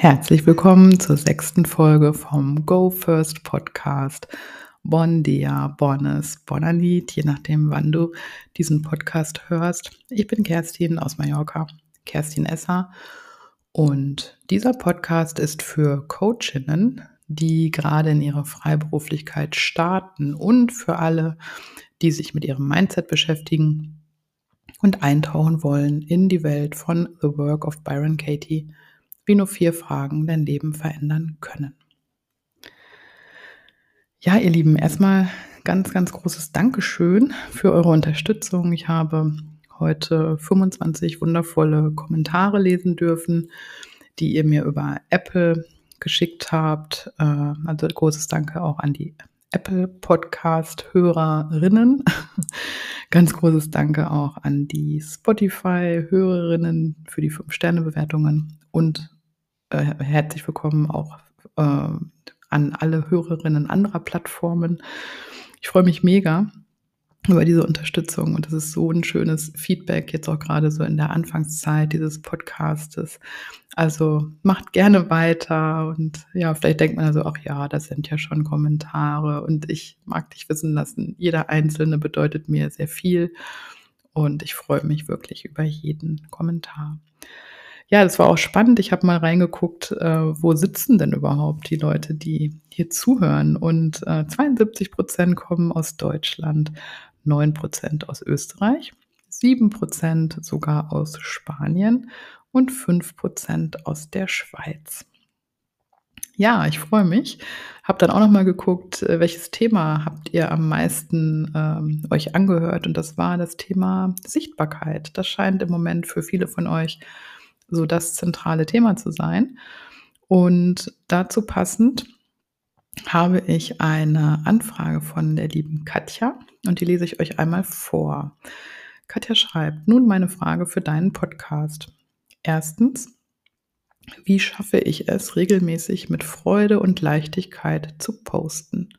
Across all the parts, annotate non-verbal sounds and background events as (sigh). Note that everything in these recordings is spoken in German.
Herzlich willkommen zur sechsten Folge vom Go First Podcast. Bon dia, bonnes, bonanit, je nachdem, wann du diesen Podcast hörst. Ich bin Kerstin aus Mallorca, Kerstin Esser. Und dieser Podcast ist für Coachinnen, die gerade in ihre Freiberuflichkeit starten und für alle, die sich mit ihrem Mindset beschäftigen und eintauchen wollen in die Welt von The Work of Byron Katie wie nur vier Fragen dein Leben verändern können. Ja, ihr Lieben, erstmal ganz, ganz großes Dankeschön für eure Unterstützung. Ich habe heute 25 wundervolle Kommentare lesen dürfen, die ihr mir über Apple geschickt habt. Äh, also großes Danke auch an die Apple Podcast Hörerinnen. (laughs) Ganz großes Danke auch an die Spotify Hörerinnen für die 5 Sterne Bewertungen und äh, herzlich willkommen auch äh, an alle Hörerinnen anderer Plattformen. Ich freue mich mega über diese Unterstützung und das ist so ein schönes Feedback jetzt auch gerade so in der Anfangszeit dieses Podcastes. Also macht gerne weiter und ja, vielleicht denkt man also auch, ja, das sind ja schon Kommentare und ich mag dich wissen lassen, jeder einzelne bedeutet mir sehr viel und ich freue mich wirklich über jeden Kommentar. Ja, das war auch spannend. Ich habe mal reingeguckt, äh, wo sitzen denn überhaupt die Leute, die hier zuhören. Und äh, 72 Prozent kommen aus Deutschland, 9 Prozent aus Österreich, 7 Prozent sogar aus Spanien und 5 Prozent aus der Schweiz. Ja, ich freue mich. Habe dann auch noch mal geguckt, äh, welches Thema habt ihr am meisten ähm, euch angehört? Und das war das Thema Sichtbarkeit. Das scheint im Moment für viele von euch so das zentrale Thema zu sein. Und dazu passend habe ich eine Anfrage von der lieben Katja und die lese ich euch einmal vor. Katja schreibt, nun meine Frage für deinen Podcast. Erstens, wie schaffe ich es, regelmäßig mit Freude und Leichtigkeit zu posten?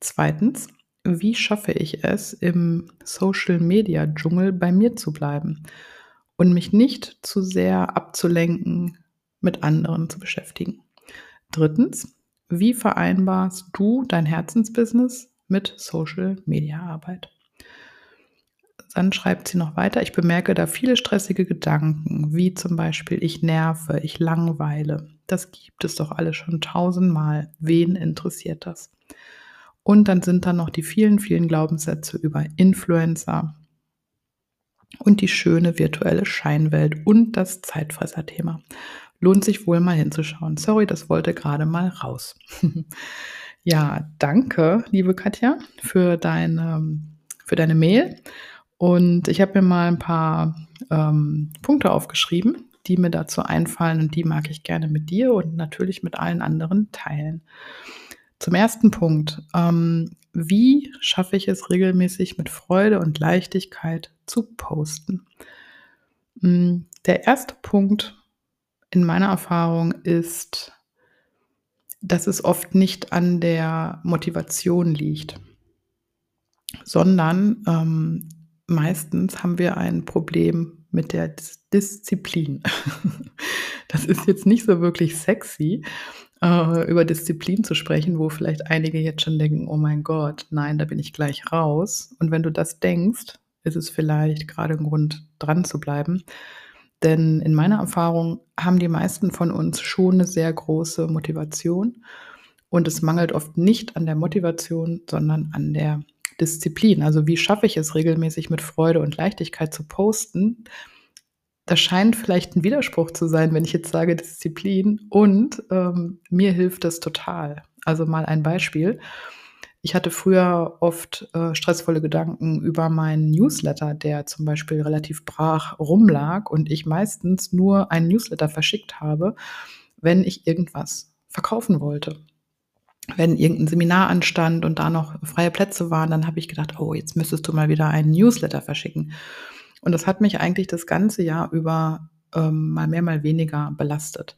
Zweitens, wie schaffe ich es, im Social-Media-Dschungel bei mir zu bleiben? Und mich nicht zu sehr abzulenken, mit anderen zu beschäftigen. Drittens, wie vereinbarst du dein Herzensbusiness mit Social Media Arbeit? Dann schreibt sie noch weiter, ich bemerke da viele stressige Gedanken, wie zum Beispiel ich nerve, ich langweile. Das gibt es doch alle schon tausendmal. Wen interessiert das? Und dann sind da noch die vielen, vielen Glaubenssätze über Influencer, und die schöne virtuelle Scheinwelt und das Zeitfresserthema. Lohnt sich wohl mal hinzuschauen. Sorry, das wollte gerade mal raus. (laughs) ja, danke, liebe Katja, für deine, für deine Mail. Und ich habe mir mal ein paar ähm, Punkte aufgeschrieben, die mir dazu einfallen und die mag ich gerne mit dir und natürlich mit allen anderen teilen. Zum ersten Punkt. Ähm, wie schaffe ich es regelmäßig mit Freude und Leichtigkeit zu posten? Hm, der erste Punkt in meiner Erfahrung ist, dass es oft nicht an der Motivation liegt, sondern ähm, meistens haben wir ein Problem mit der Disziplin. (laughs) das ist jetzt nicht so wirklich sexy, äh, über Disziplin zu sprechen, wo vielleicht einige jetzt schon denken, oh mein Gott, nein, da bin ich gleich raus. Und wenn du das denkst, ist es vielleicht gerade ein Grund, dran zu bleiben. Denn in meiner Erfahrung haben die meisten von uns schon eine sehr große Motivation. Und es mangelt oft nicht an der Motivation, sondern an der Disziplin. Also wie schaffe ich es regelmäßig mit Freude und Leichtigkeit zu posten? Das scheint vielleicht ein Widerspruch zu sein, wenn ich jetzt sage Disziplin. Und ähm, mir hilft das total. Also mal ein Beispiel. Ich hatte früher oft äh, stressvolle Gedanken über meinen Newsletter, der zum Beispiel relativ brach rumlag und ich meistens nur einen Newsletter verschickt habe, wenn ich irgendwas verkaufen wollte. Wenn irgendein Seminar anstand und da noch freie Plätze waren, dann habe ich gedacht, oh, jetzt müsstest du mal wieder einen Newsletter verschicken. Und das hat mich eigentlich das ganze Jahr über ähm, mal mehr, mal weniger belastet.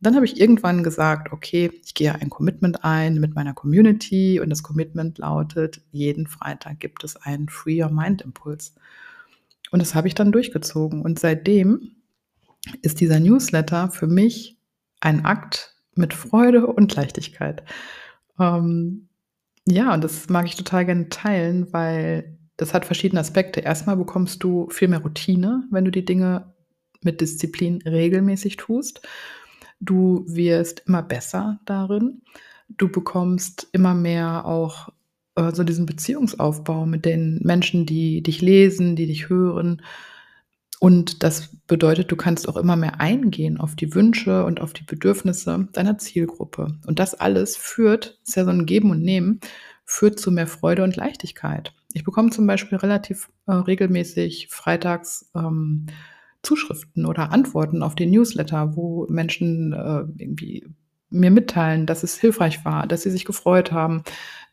Dann habe ich irgendwann gesagt, okay, ich gehe ein Commitment ein mit meiner Community und das Commitment lautet, jeden Freitag gibt es einen Free Your Mind Impuls. Und das habe ich dann durchgezogen. Und seitdem ist dieser Newsletter für mich ein Akt mit Freude und Leichtigkeit. Ähm, ja, und das mag ich total gerne teilen, weil das hat verschiedene Aspekte. Erstmal bekommst du viel mehr Routine, wenn du die Dinge mit Disziplin regelmäßig tust. Du wirst immer besser darin. Du bekommst immer mehr auch äh, so diesen Beziehungsaufbau mit den Menschen, die dich lesen, die dich hören. Und das bedeutet, du kannst auch immer mehr eingehen auf die Wünsche und auf die Bedürfnisse deiner Zielgruppe. Und das alles führt, ist ja so ein Geben und Nehmen, führt zu mehr Freude und Leichtigkeit. Ich bekomme zum Beispiel relativ äh, regelmäßig freitags ähm, Zuschriften oder Antworten auf den Newsletter, wo Menschen äh, irgendwie mir mitteilen, dass es hilfreich war, dass sie sich gefreut haben,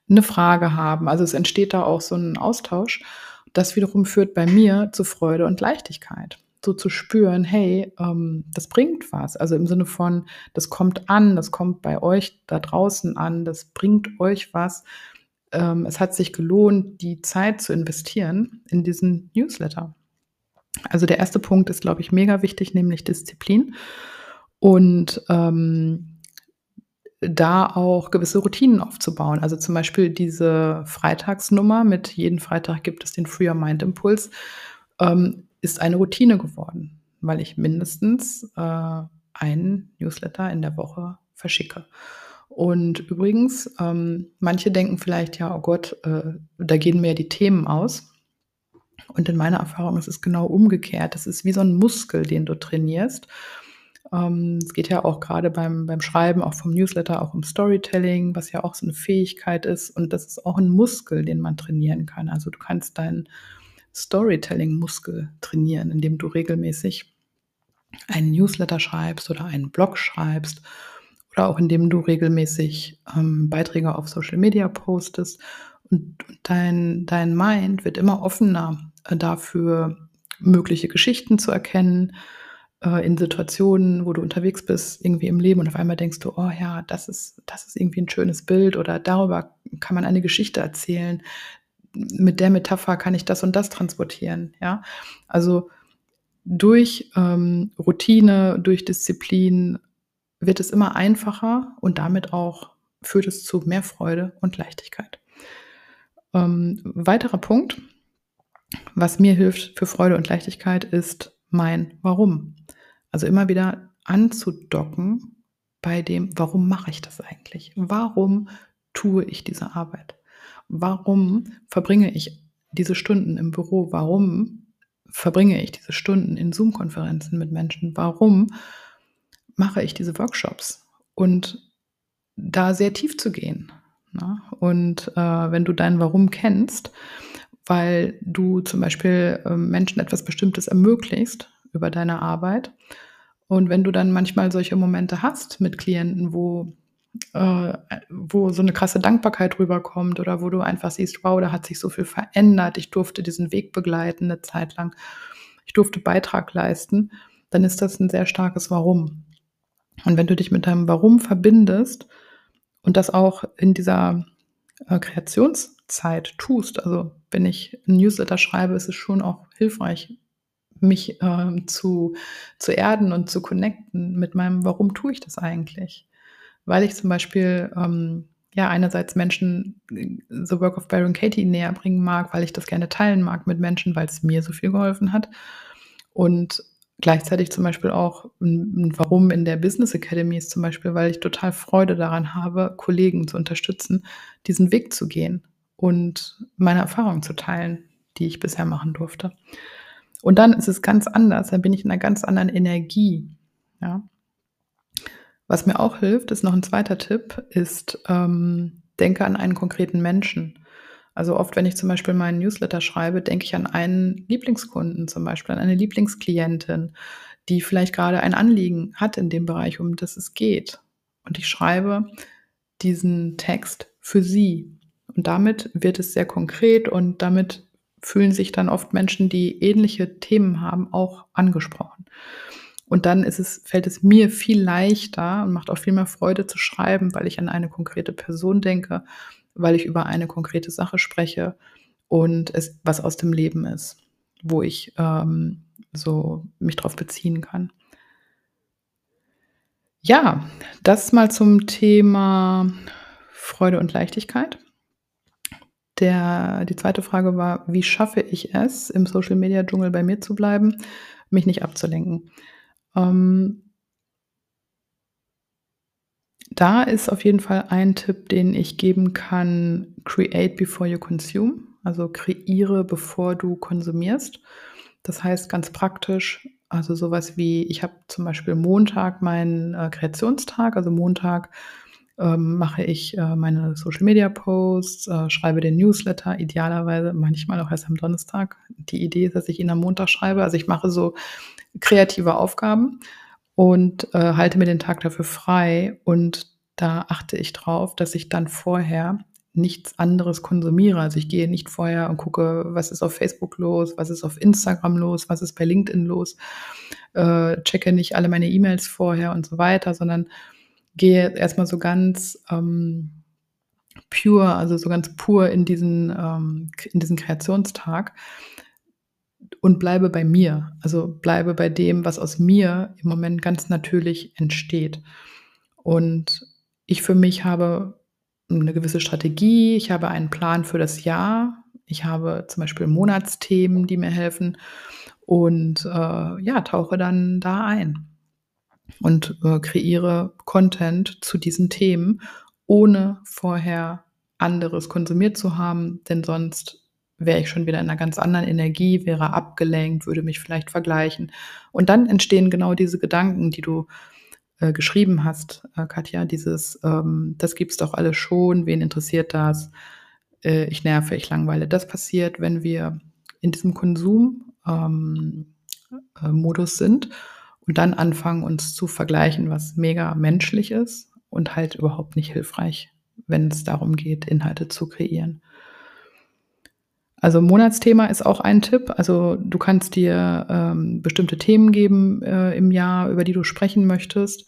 eine Frage haben. Also es entsteht da auch so ein Austausch. Das wiederum führt bei mir zu Freude und Leichtigkeit. So zu spüren, hey, ähm, das bringt was. Also im Sinne von, das kommt an, das kommt bei euch da draußen an, das bringt euch was. Ähm, es hat sich gelohnt, die Zeit zu investieren in diesen Newsletter. Also der erste Punkt ist, glaube ich, mega wichtig, nämlich Disziplin. Und ähm, da auch gewisse Routinen aufzubauen. Also zum Beispiel diese Freitagsnummer mit jeden Freitag gibt es den Free Your Mind Impuls, ähm, ist eine Routine geworden, weil ich mindestens äh, einen Newsletter in der Woche verschicke. Und übrigens, ähm, manche denken vielleicht, ja, oh Gott, äh, da gehen mir die Themen aus. Und in meiner Erfahrung ist es genau umgekehrt. Das ist wie so ein Muskel, den du trainierst. Ähm, es geht ja auch gerade beim, beim Schreiben, auch vom Newsletter, auch um Storytelling, was ja auch so eine Fähigkeit ist. Und das ist auch ein Muskel, den man trainieren kann. Also du kannst deinen Storytelling-Muskel trainieren, indem du regelmäßig einen Newsletter schreibst oder einen Blog schreibst oder auch indem du regelmäßig ähm, Beiträge auf Social Media postest. Und dein, dein Mind wird immer offener äh, dafür, mögliche Geschichten zu erkennen, äh, in Situationen, wo du unterwegs bist, irgendwie im Leben und auf einmal denkst du, oh ja, das ist, das ist irgendwie ein schönes Bild oder darüber kann man eine Geschichte erzählen. Mit der Metapher kann ich das und das transportieren, ja. Also durch ähm, Routine, durch Disziplin wird es immer einfacher und damit auch führt es zu mehr Freude und Leichtigkeit. Ähm, weiterer Punkt, was mir hilft für Freude und Leichtigkeit, ist mein Warum. Also immer wieder anzudocken bei dem, warum mache ich das eigentlich? Warum tue ich diese Arbeit? Warum verbringe ich diese Stunden im Büro? Warum verbringe ich diese Stunden in Zoom-Konferenzen mit Menschen? Warum mache ich diese Workshops? Und da sehr tief zu gehen. Ne? Und äh, wenn du dein Warum kennst, weil du zum Beispiel äh, Menschen etwas Bestimmtes ermöglicht, über deine Arbeit. Und wenn du dann manchmal solche Momente hast mit Klienten, wo, äh, wo so eine krasse Dankbarkeit rüberkommt oder wo du einfach siehst, wow, da hat sich so viel verändert, ich durfte diesen Weg begleiten eine Zeit lang, ich durfte Beitrag leisten, dann ist das ein sehr starkes Warum. Und wenn du dich mit deinem Warum verbindest und das auch in dieser äh, Kreationszeit tust, also wenn ich ein Newsletter schreibe, ist es schon auch hilfreich, mich äh, zu, zu erden und zu connecten mit meinem, warum tue ich das eigentlich? Weil ich zum Beispiel ähm, ja einerseits Menschen äh, The Work of Byron Katie näher bringen mag, weil ich das gerne teilen mag mit Menschen, weil es mir so viel geholfen hat. Und gleichzeitig zum Beispiel auch, warum in der Business Academy ist zum Beispiel, weil ich total Freude daran habe, Kollegen zu unterstützen, diesen Weg zu gehen und meine Erfahrungen zu teilen, die ich bisher machen durfte. Und dann ist es ganz anders, dann bin ich in einer ganz anderen Energie. Ja. Was mir auch hilft, ist noch ein zweiter Tipp, ist, ähm, denke an einen konkreten Menschen. Also oft, wenn ich zum Beispiel meinen Newsletter schreibe, denke ich an einen Lieblingskunden zum Beispiel, an eine Lieblingsklientin, die vielleicht gerade ein Anliegen hat in dem Bereich, um das es geht. Und ich schreibe diesen Text für sie. Und damit wird es sehr konkret und damit fühlen sich dann oft Menschen, die ähnliche Themen haben, auch angesprochen. Und dann ist es, fällt es mir viel leichter und macht auch viel mehr Freude zu schreiben, weil ich an eine konkrete Person denke, weil ich über eine konkrete Sache spreche und es was aus dem Leben ist, wo ich ähm, so mich drauf beziehen kann. Ja, das mal zum Thema Freude und Leichtigkeit. Der die zweite Frage war: „Wie schaffe ich es, im Social-Media-Dschungel bei mir zu bleiben, mich nicht abzulenken?“ Ähm da ist auf jeden Fall ein Tipp, den ich geben kann: „Create before you consume“, also kreiere, bevor du konsumierst. Das heißt ganz praktisch also so was wie ich habe zum Beispiel Montag meinen, äh, Kreationstag. Also Montag, ähm, mache ich, äh, meine Social-Media-Posts, äh, schreibe den Newsletter, idealerweise manchmal auch erst am Donnerstag. Die Idee ist, dass ich ihn am Montag schreibe. Also, ich mache so kreative Aufgaben und, äh, halte mir den Tag dafür frei. Und da achte ich drauf, dass ich dann vorher nichts anderes konsumiere. Also, ich gehe nicht vorher und gucke, was ist auf Facebook los, was ist auf Instagram los, was ist bei LinkedIn los, äh, checke nicht alle meine E-Mails vorher und so weiter, sondern gehe erst mal so ganz, ähm, pure, also so ganz pur in diesen, ähm in diesen Kreationstag und bleibe bei mir. Also, bleibe bei dem, was aus mir im Moment ganz natürlich entsteht. Und ich für mich habe 'ne gewisse Strategie. Ich habe einen Plan für das Jahr. Ich habe zum Beispiel Monatsthemen, die mir helfen und, äh, ja, tauche dann da ein und, äh, kreiere Content zu diesen Themen, ohne vorher anderes konsumiert zu haben, denn sonst wäre ich schon wieder in 'ner ganz anderen Energie, wäre abgelenkt, würde mich vielleicht vergleichen. Und dann entstehen genau diese Gedanken, die du, äh, geschrieben hast, äh, Katja, dieses, ähm: „Das gibt's doch alles schon. Wen interessiert das? Äh, ich nerve, ich langweile.“ Das passiert, wenn wir in diesem Konsum ähm, äh, sind und dann anfangen, uns zu vergleichen, was mega menschlich ist und halt überhaupt nicht hilfreich, wenn's darum geht, Inhalte zu kreieren. Also, Monatsthema ist auch ein Tipp. Also, du kannst dir, ähm, bestimmte Themen geben, äh, im Jahr, über die du sprechen möchtest.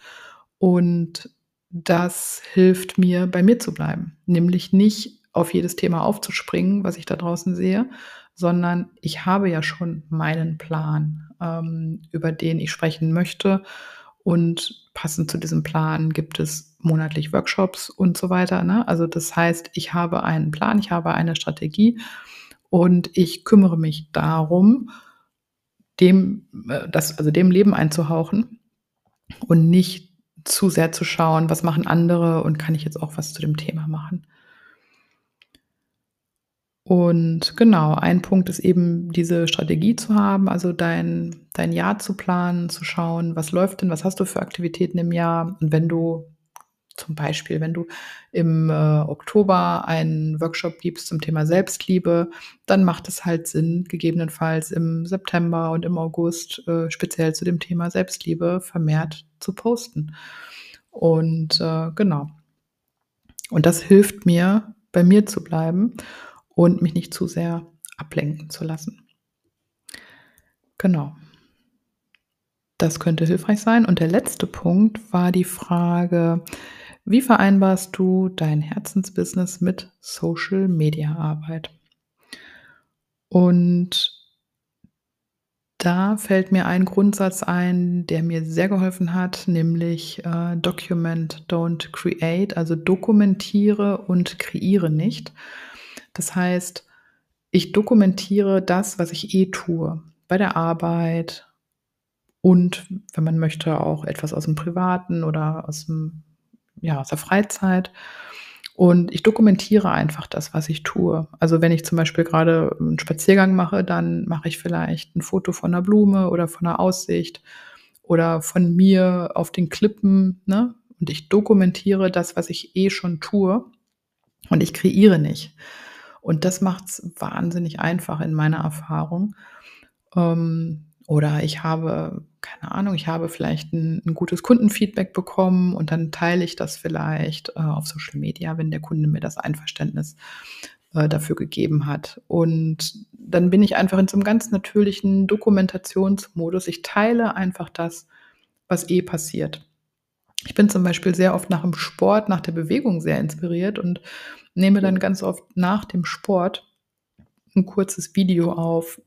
Und das hilft mir, bei mir zu bleiben. Nämlich nicht auf jedes Thema aufzuspringen, was ich da draußen sehe, sondern ich habe ja schon meinen Plan, ähm, über den ich sprechen möchte. Und passend zu diesem Plan gibt es monatlich Workshops und so weiter, ne? Also, das heißt, ich habe einen Plan, ich habe eine Strategie und ich kümmere mich darum, dem äh, das also dem Leben einzuhauchen und nicht zu sehr zu schauen: „Was machen andere und kann ich jetzt auch was zu dem Thema machen?“ Und genau, ein Punkt ist eben, diese Strategie zu haben, also dein dein Jahr zu planen, zu schauen: „Was läuft denn? Was hast du für Aktivitäten im Jahr?“ Und wenn du zum Beispiel, wenn du im, äh, Oktober einen Workshop gibst zum Thema Selbstliebe, dann macht es halt Sinn, gegebenenfalls im September und im August, äh, speziell zu dem Thema Selbstliebe vermehrt zu posten. Und, äh, genau. Und das hilft mir, bei mir zu bleiben und mich nicht zu sehr ablenken zu lassen. Genau. Das könnte hilfreich sein. Und der letzte Punkt war die Frage: „Wie vereinbarst du dein Herzensbusiness mit Social-Media-Arbeit?“ Und da fällt mir ein Grundsatz ein, der mir sehr geholfen hat, nämlich, äh, „Document, don't create“, also dokumentiere und kreiere nicht. Das heißt, ich dokumentiere das, was ich eh tue, bei der Arbeit und wenn man möchte, auch etwas aus'm Privaten oder aus'm ja, aus der Freizeit. Und ich dokumentiere einfach das, was ich tue. Also, wenn ich zum Beispiel grade 'n Spaziergang mache, dann mache ich vielleicht 'n Foto von 'ner Blume oder von 'ner Aussicht oder von mir auf den Klippen, ne? Und ich dokumentiere das, was ich eh schon tue und ich kreiere nicht. Und das macht's wahnsinnig einfach in meiner Erfahrung. Ähm, oder ich habe keine Ahnung, ich habe vielleicht 'n 'n gutes Kundenfeedback bekommen und dann teile ich das vielleicht, äh, auf Social Media, wenn der Kunde mir das Einverständnis, äh, dafür gegeben hat. Und dann bin ich einfach in so 'nem ganz natürlichen Dokumentationsmodus. Ich teile einfach das, was eh passiert. Ich bin zum Beispiel sehr oft nach dem Sport, nach der Bewegung sehr inspiriert und nehme dann ganz oft nach dem Sport 'n kurzes Video auf,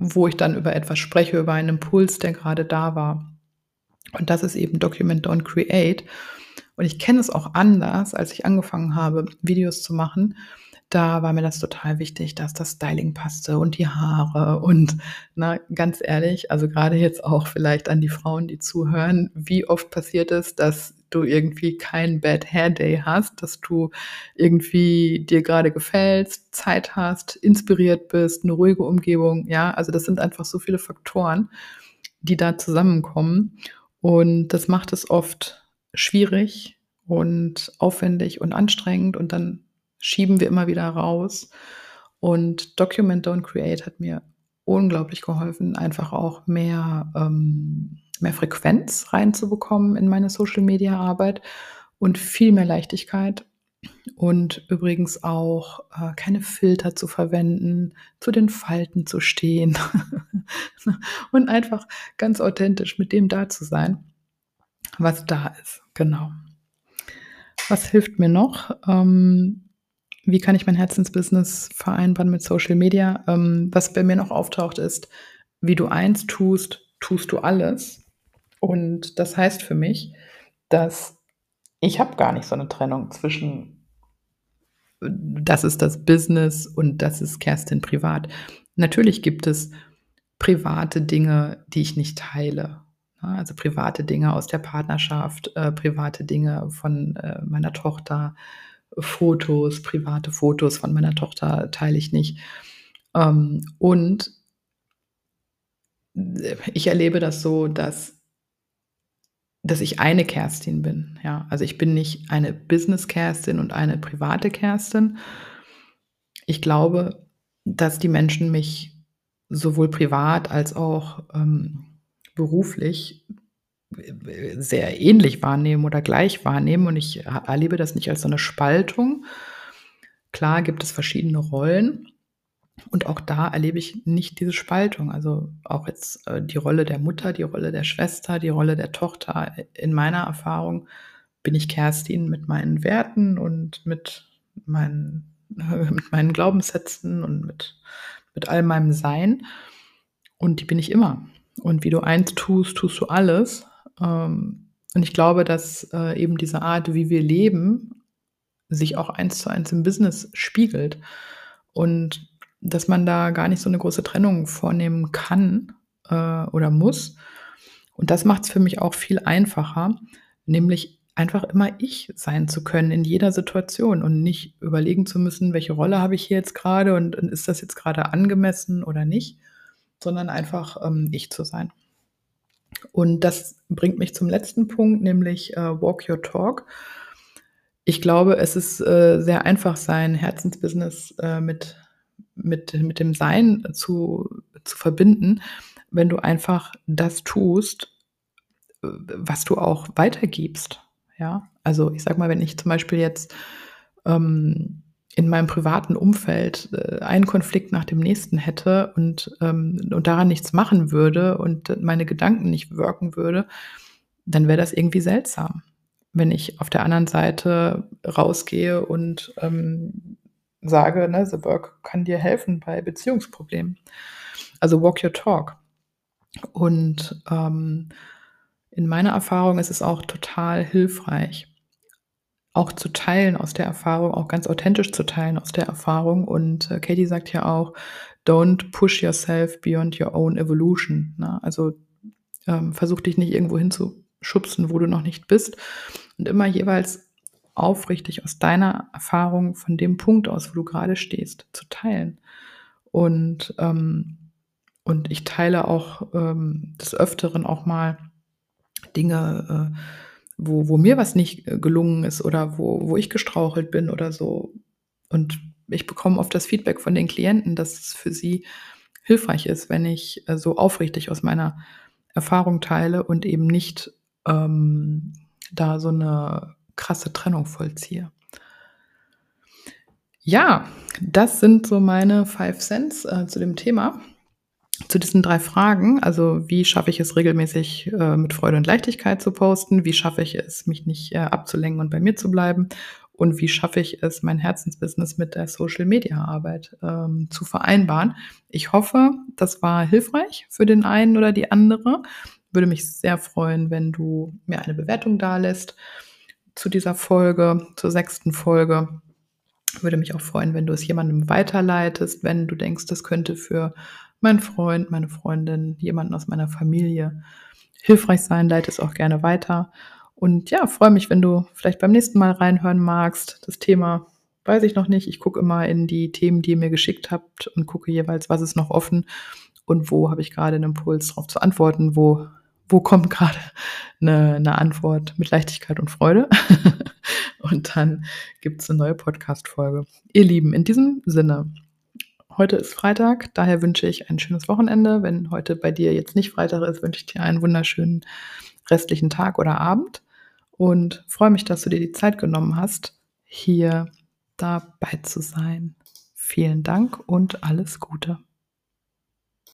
wo ich dann über etwas spreche, über einen Impuls, der grade da war. Und das ist eben Document, Don't Create. Und ich kenne es auch anders, als ich angefangen habe, Videos zu machen. Da war mir das total wichtig, dass das Styling passte und die Haare und na, ganz ehrlich, also gerade jetzt auch vielleicht an die Frauen, die zuhören, wie oft passiert es, dass du irgendwie kein Bad Hair Day hast, dass du irgendwie dir gerade gefällst, Zeit hast, inspiriert bist, eine ruhige Umgebung, ja, also das sind einfach so viele Faktoren, die da zusammenkommen und das macht es oft schwierig und aufwendig und anstrengend und dann schieben wir immer wieder raus. Und Document Don't Create hat mir unglaublich geholfen, einfach auch mehr, ähm, mehr Frequenz reinzubekommen in meine Social-Media-Arbeit und viel mehr Leichtigkeit. Und übrigens auch äh, keine Filter zu verwenden, zu den Falten zu stehen (laughs) und einfach ganz authentisch mit dem da zu sein, was da ist. Genau. Was hilft mir noch? Ähm, wie kann ich mein Herzensbusiness vereinbaren mit Social Media? Ähm, was bei mir noch auftaucht, ist, wie du eins tust, tust du alles. Und das heißt für mich, dass ich habe gar nicht so eine Trennung zwischen das ist das Business und das ist Kerstin privat. Natürlich gibt es private Dinge, die ich nicht teile. Also private Dinge aus der Partnerschaft, äh, private Dinge von äh, meiner Tochter, Fotos, private Fotos von meiner Tochter teile ich nicht. Ähm, und ich erlebe das so, dass dass ich eine Kerstin bin, ja. Also, ich bin nicht eine Business-Kerstin und eine private Kerstin. Ich glaube, dass die Menschen mich sowohl privat als auch, ähm, beruflich sehr ähnlich wahrnehmen oder gleich wahrnehmen und ich erlebe das nicht als so eine Spaltung. Klar gibt es verschiedene Rollen und auch da erlebe ich nicht diese Spaltung. Also auch jetzt äh, die Rolle der Mutter, die Rolle der Schwester, die Rolle der Tochter. In meiner Erfahrung bin ich Kerstin mit meinen Werten und mit meinen, (laughs) mit meinen Glaubenssätzen und mit, mit all meinem Sein. Und die bin ich immer. Und wie du eins tust, tust du alles. Ähm, und ich glaube, dass äh, eben diese Art, wie wir leben, sich auch eins zu eins im Business spiegelt. Und dass man da gar nicht so eine große Trennung vornehmen kann äh, oder muss. Und das macht es für mich auch viel einfacher, nämlich einfach immer ich sein zu können in jeder Situation und nicht überlegen zu müssen, welche Rolle habe ich hier jetzt gerade und, und ist das jetzt gerade angemessen oder nicht, sondern einfach ähm, ich zu sein. Und das bringt mich zum letzten Punkt, nämlich äh, Walk Your Talk. Ich glaube, es ist äh, sehr einfach, sein Herzensbusiness äh, mit, mit, mit dem Sein zu, zu verbinden, wenn du einfach das tust, äh, was du auch weitergibst. Ja, also ich sag mal, wenn ich zum Beispiel jetzt ähm, in meinem privaten Umfeld äh, einen Konflikt nach dem nächsten hätte und, ähm, und daran nichts machen würde und meine Gedanken nicht wirken würde, dann wäre das irgendwie seltsam. Wenn ich auf der anderen Seite rausgehe und ähm, sage, ne, The Work kann dir helfen bei Beziehungsproblemen. Also walk your talk. Und ähm, in meiner Erfahrung ist es auch total hilfreich, auch zu teilen aus der Erfahrung, auch ganz authentisch zu teilen aus der Erfahrung. Und äh, Katie sagt ja auch, don't push yourself beyond your own evolution. Ne? Also ähm, versuch dich nicht irgendwo hinzuschubsen, wo du noch nicht bist. Und immer jeweils aufrichtig aus deiner Erfahrung von dem Punkt aus, wo du gerade stehst, zu teilen. Und, ähm, und ich teile auch ähm, des Öfteren auch mal Dinge, äh, wo, wo mir was nicht äh, gelungen ist oder wo, wo ich gestrauchelt bin oder so. Und ich bekomme oft das Feedback von den Klienten, dass es für sie hilfreich ist, wenn ich äh, so aufrichtig aus meiner Erfahrung teile und eben nicht ähm, da so eine krasse Trennung vollziehe. Ja, das sind so meine Five Cents äh, zu dem Thema zu diesen drei Fragen, also wie schaffe ich es regelmäßig äh, mit Freude und Leichtigkeit zu posten, wie schaffe ich es, mich nicht äh, abzulenken und bei mir zu bleiben und wie schaffe ich es, mein Herzensbusiness mit der Social-Media-Arbeit ähm, zu vereinbaren. Ich hoffe, das war hilfreich für den einen oder die andere. Würde mich sehr freuen, wenn du mir eine Bewertung da lässt zu dieser Folge, zur sechsten Folge. Würde mich auch freuen, wenn du es jemandem weiterleitest, wenn du denkst, das könnte für meinen Freund, meine Freundin, jemanden aus meiner Familie hilfreich sein. Leite es auch gerne weiter. Und ja, freue mich, wenn du vielleicht beim nächsten Mal reinhören magst. Das Thema weiß ich noch nicht. Ich gucke immer in die Themen, die ihr mir geschickt habt und gucke jeweils, was ist noch offen und wo habe ich gerade einen Impuls darauf zu antworten, wo, wo kommt gerade (laughs) eine, eine Antwort mit Leichtigkeit und Freude. (laughs) und dann gibt es eine neue Podcast-Folge. Ihr Lieben, in diesem Sinne, heute ist Freitag, daher wünsche ich ein schönes Wochenende. Wenn heute bei dir jetzt nicht Freitag ist, wünsche ich dir einen wunderschönen restlichen Tag oder Abend und freue mich, dass du dir die Zeit genommen hast, hier dabei zu sein. Vielen Dank und alles Gute.